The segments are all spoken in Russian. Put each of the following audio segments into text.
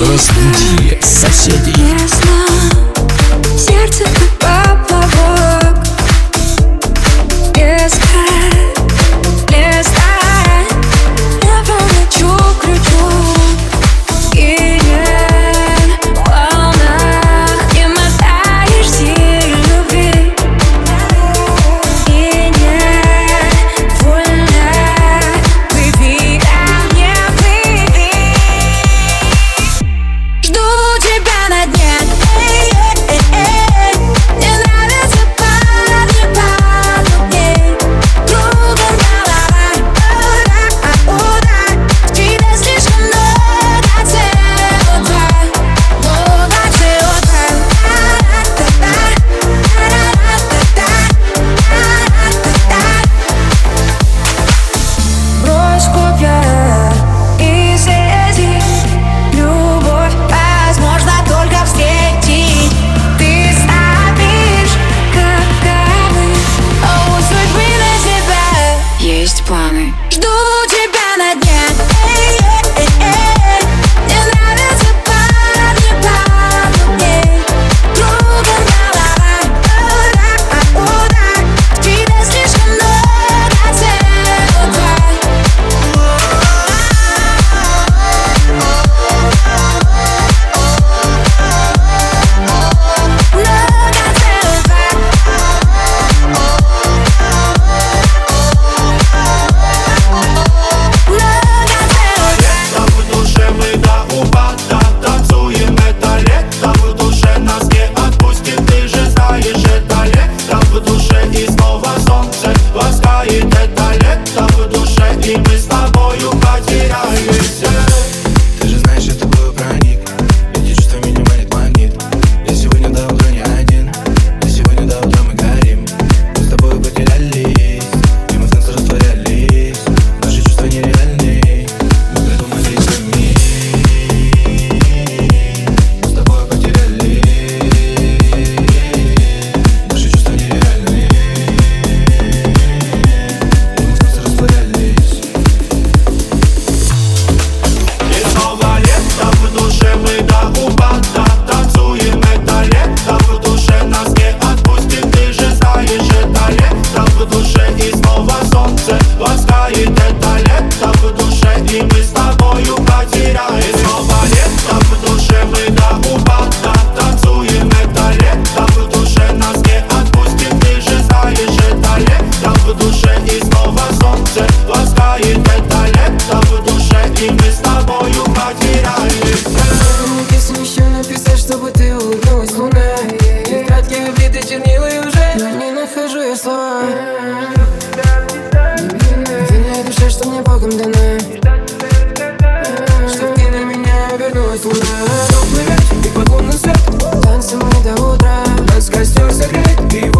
Разбуди соседей. слова Верная душа, что мне Богом дана. Чтоб ты на меня вернулась луна. Все плывет, и поклон на свет Танцы мы до утра. Нас костер согреет, и его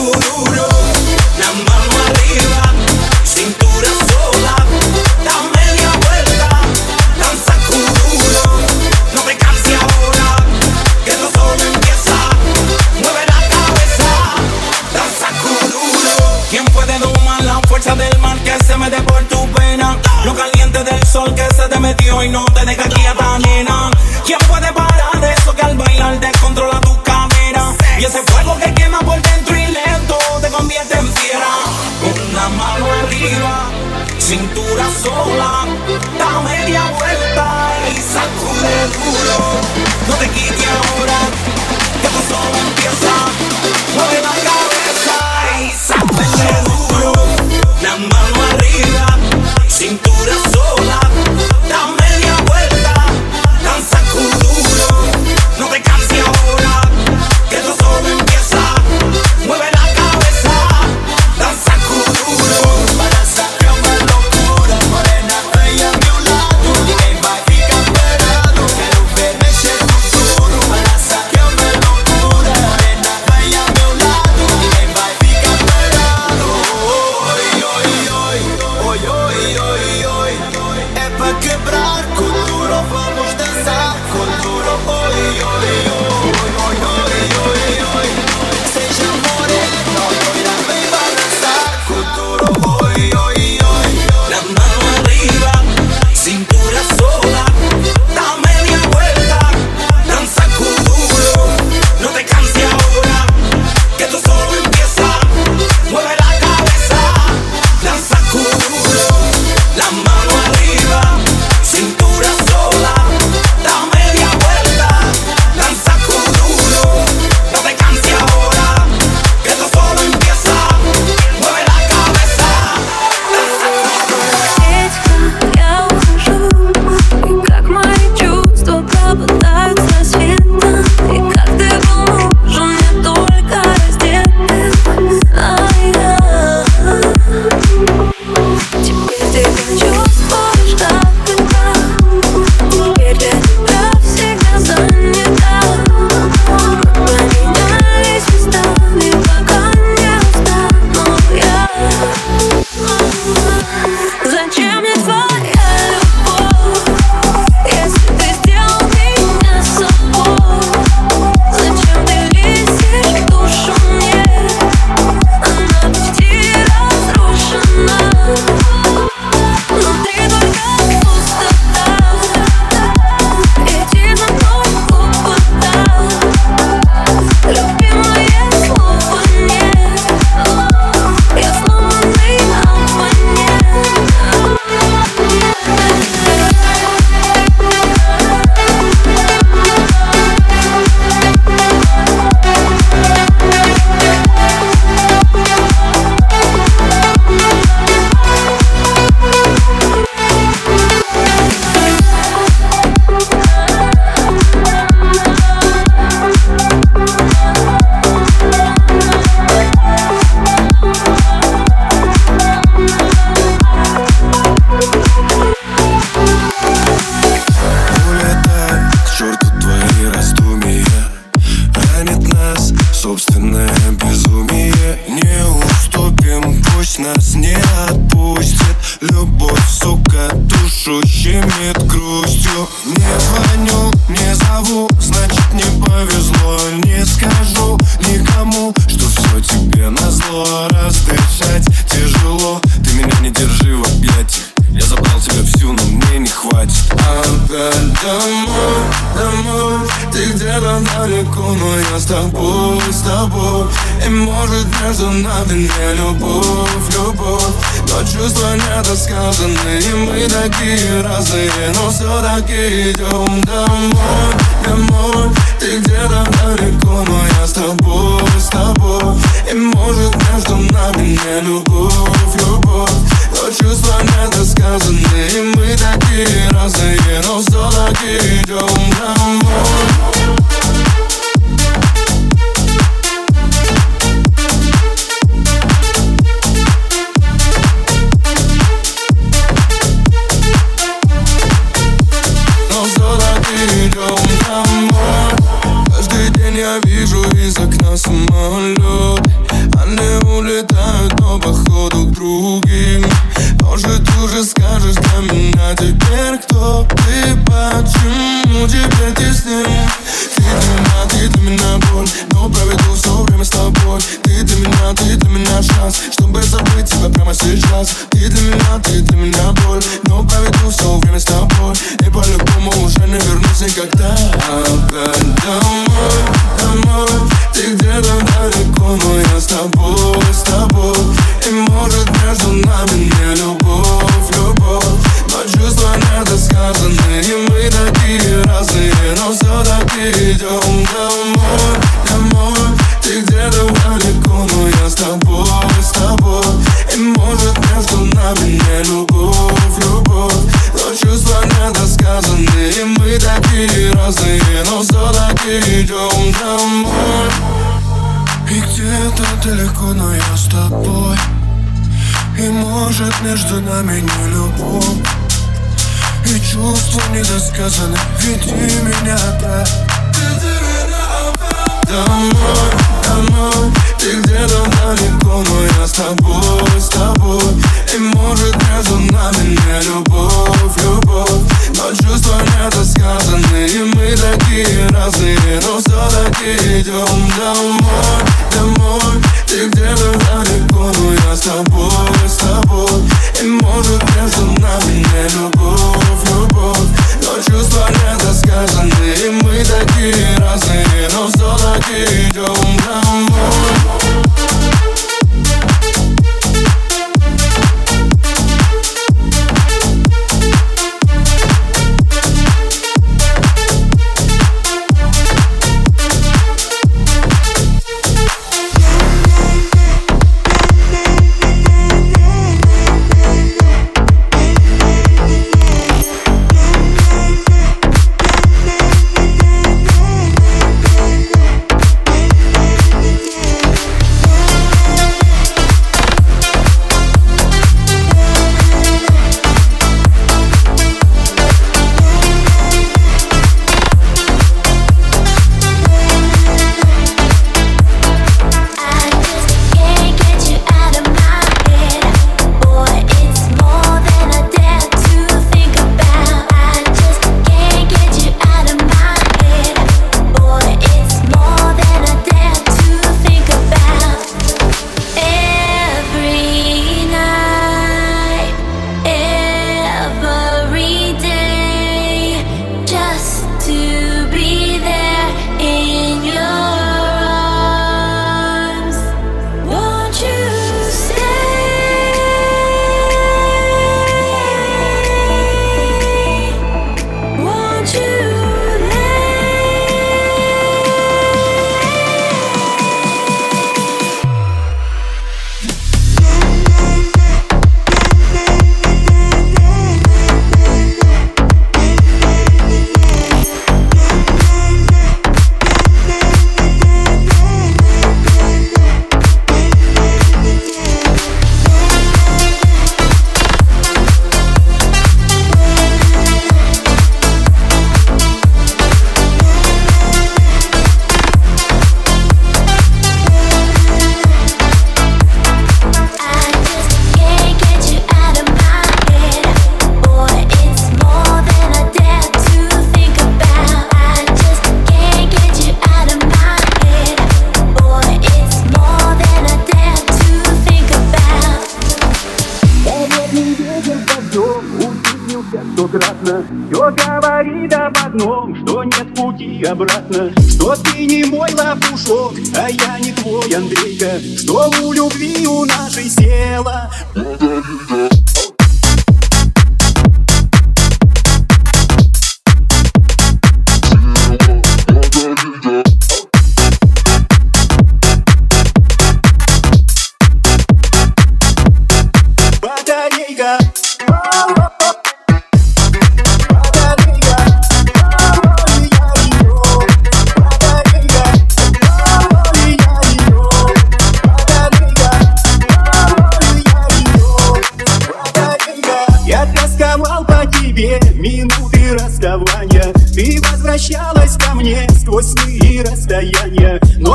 cururo, la mano arriba. sola, da media vuelta y sacude el culo. No te quites ahora. Нами не любовь, любовь? Но чувства недосказанные Мы такие разные, но все-таки идем домой, домой. Ты где-то далеко, но я с тобой, с тобой. И может между нами не любовь, любовь? Но чувства недосказанные Мы такие разные, но все-таки идем домой on low домой, домой Ты где-то далеко, но я с тобой, с тобой И может между нами не любовь, любовь Но чувства недосказанные Мы такие разные, но все-таки идем домой И где-то далеко, но я с тобой. И может между нами не любовь. И чувства недосказаны Веди меня Домой, домой. Ты где-то далеко, но я с тобой, с тобой. И может между нами не любовь, любовь. Но чувства недосказанные Мы такие разные, но все-таки идем домой, домой. Ты где-то далеко, но я с тобой, Андрейка Что у любви у нашей села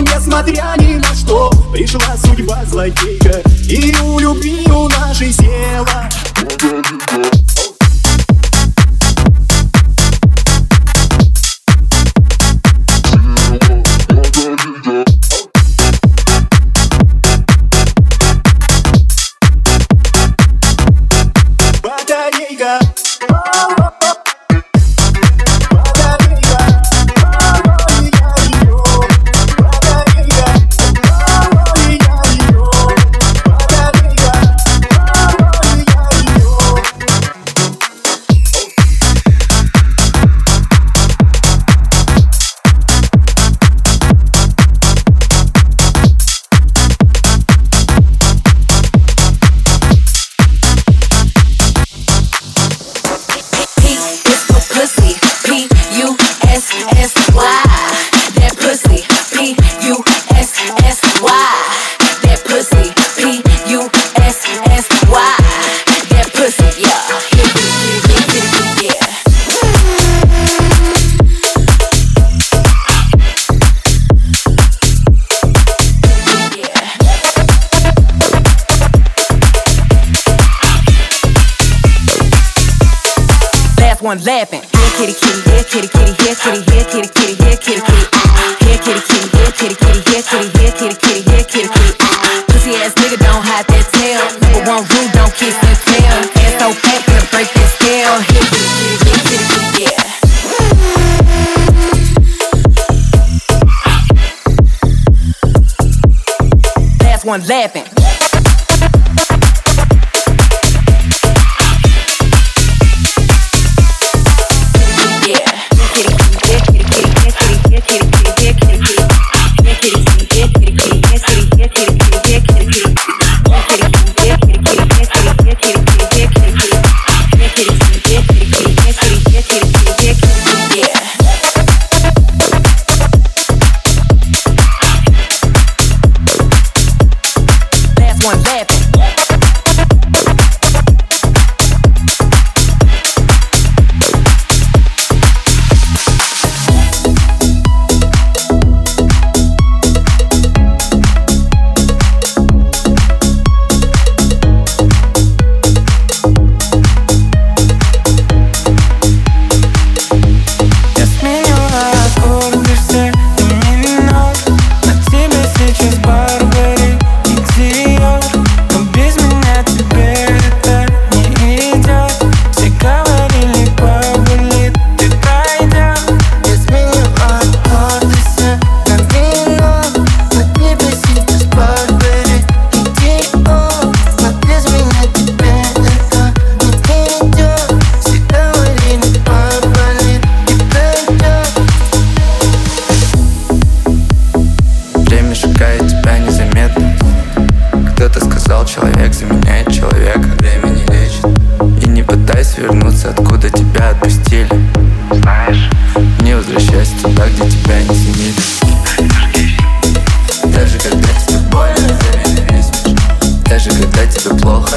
Несмотря ни на что пришла судьба злодейка И у любви у нашей села one laughing. Here kitty kitty, here kitty kitty, here kitty, here kitty kitty, here kitty kitty. Here kitty kitty, here kitty kitty, here kitty, here kitty kitty, here kitty kitty. Pussy ass nigga don't hide that tail. One don't kiss and tell. Ass so fat gonna break that scale. Here kitty kitty, here kitty kitty, yeah. One laughing. когда тебе плохо